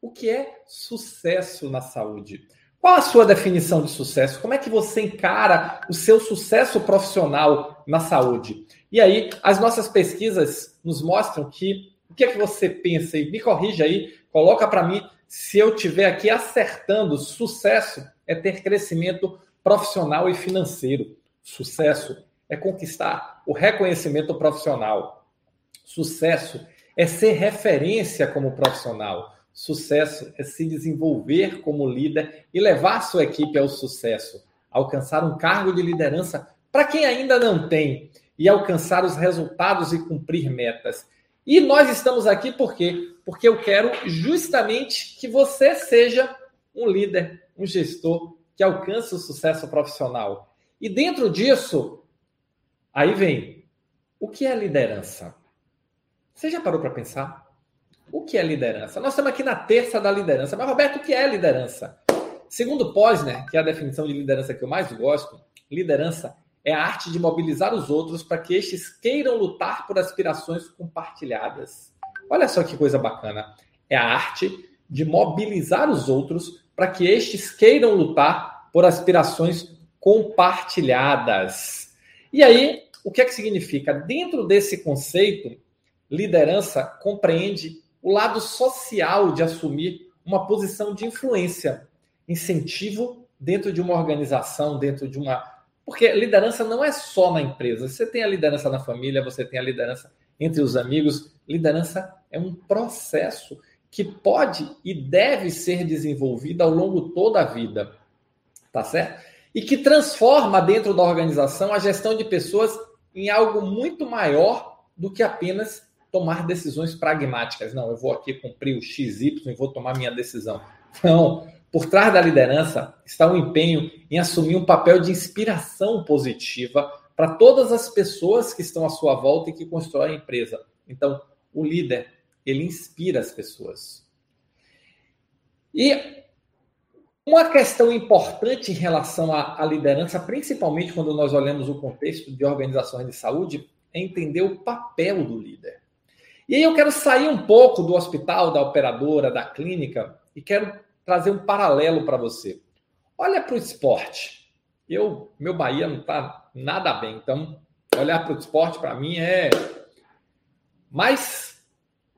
o que é sucesso na saúde. Qual a sua definição de sucesso? Como é que você encara o seu sucesso profissional na saúde? E aí, as nossas pesquisas nos mostram que o que é que você pensa e me corrija aí, coloca para mim se eu tiver aqui acertando, sucesso é ter crescimento profissional e financeiro. Sucesso é conquistar o reconhecimento profissional. Sucesso é ser referência como profissional. Sucesso é se desenvolver como líder e levar sua equipe ao sucesso, alcançar um cargo de liderança para quem ainda não tem e alcançar os resultados e cumprir metas. E nós estamos aqui por quê? Porque eu quero justamente que você seja um líder, um gestor que alcance o sucesso profissional. E dentro disso, aí vem o que é liderança? Você já parou para pensar? O que é liderança? Nós estamos aqui na terça da liderança. Mas, Roberto, o que é liderança? Segundo Posner, que é a definição de liderança que eu mais gosto, liderança é a arte de mobilizar os outros para que estes queiram lutar por aspirações compartilhadas. Olha só que coisa bacana. É a arte de mobilizar os outros para que estes queiram lutar por aspirações compartilhadas. E aí, o que é que significa? Dentro desse conceito, liderança compreende o lado social de assumir uma posição de influência, incentivo dentro de uma organização, dentro de uma. Porque liderança não é só na empresa. Você tem a liderança na família, você tem a liderança entre os amigos. Liderança é um processo que pode e deve ser desenvolvido ao longo toda a vida. Tá certo? E que transforma dentro da organização a gestão de pessoas em algo muito maior do que apenas tomar decisões pragmáticas. Não, eu vou aqui cumprir o XY e vou tomar minha decisão. Não. Por trás da liderança está o um empenho em assumir um papel de inspiração positiva para todas as pessoas que estão à sua volta e que constroem a empresa. Então, o líder, ele inspira as pessoas. E uma questão importante em relação à, à liderança, principalmente quando nós olhamos o contexto de organizações de saúde, é entender o papel do líder. E aí eu quero sair um pouco do hospital, da operadora, da clínica e quero trazer um paralelo para você. Olha para o esporte. Eu, meu Bahia não está nada bem, então olhar para o esporte para mim é. Mas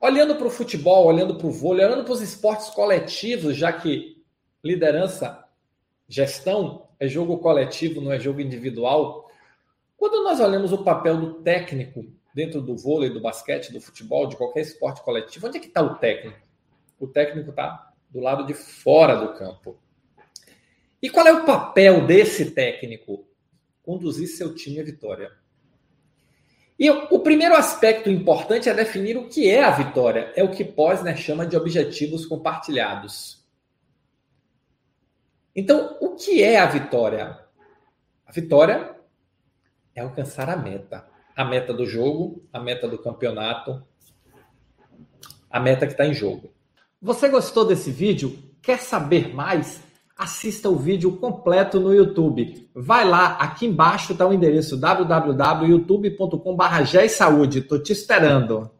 olhando para o futebol, olhando para o vôlei, olhando para os esportes coletivos, já que liderança, gestão é jogo coletivo, não é jogo individual. Quando nós olhamos o papel do técnico dentro do vôlei, do basquete, do futebol, de qualquer esporte coletivo, onde é que está o técnico? O técnico está do lado de fora do campo. E qual é o papel desse técnico? Conduzir seu time à vitória. E o primeiro aspecto importante é definir o que é a vitória. É o que Posner chama de objetivos compartilhados. Então, o que é a vitória? A vitória é alcançar a meta a meta do jogo, a meta do campeonato, a meta que está em jogo. Você gostou desse vídeo? Quer saber mais? Assista o vídeo completo no YouTube. Vai lá, aqui embaixo está o endereço www.youtube.com.br. Estou te esperando.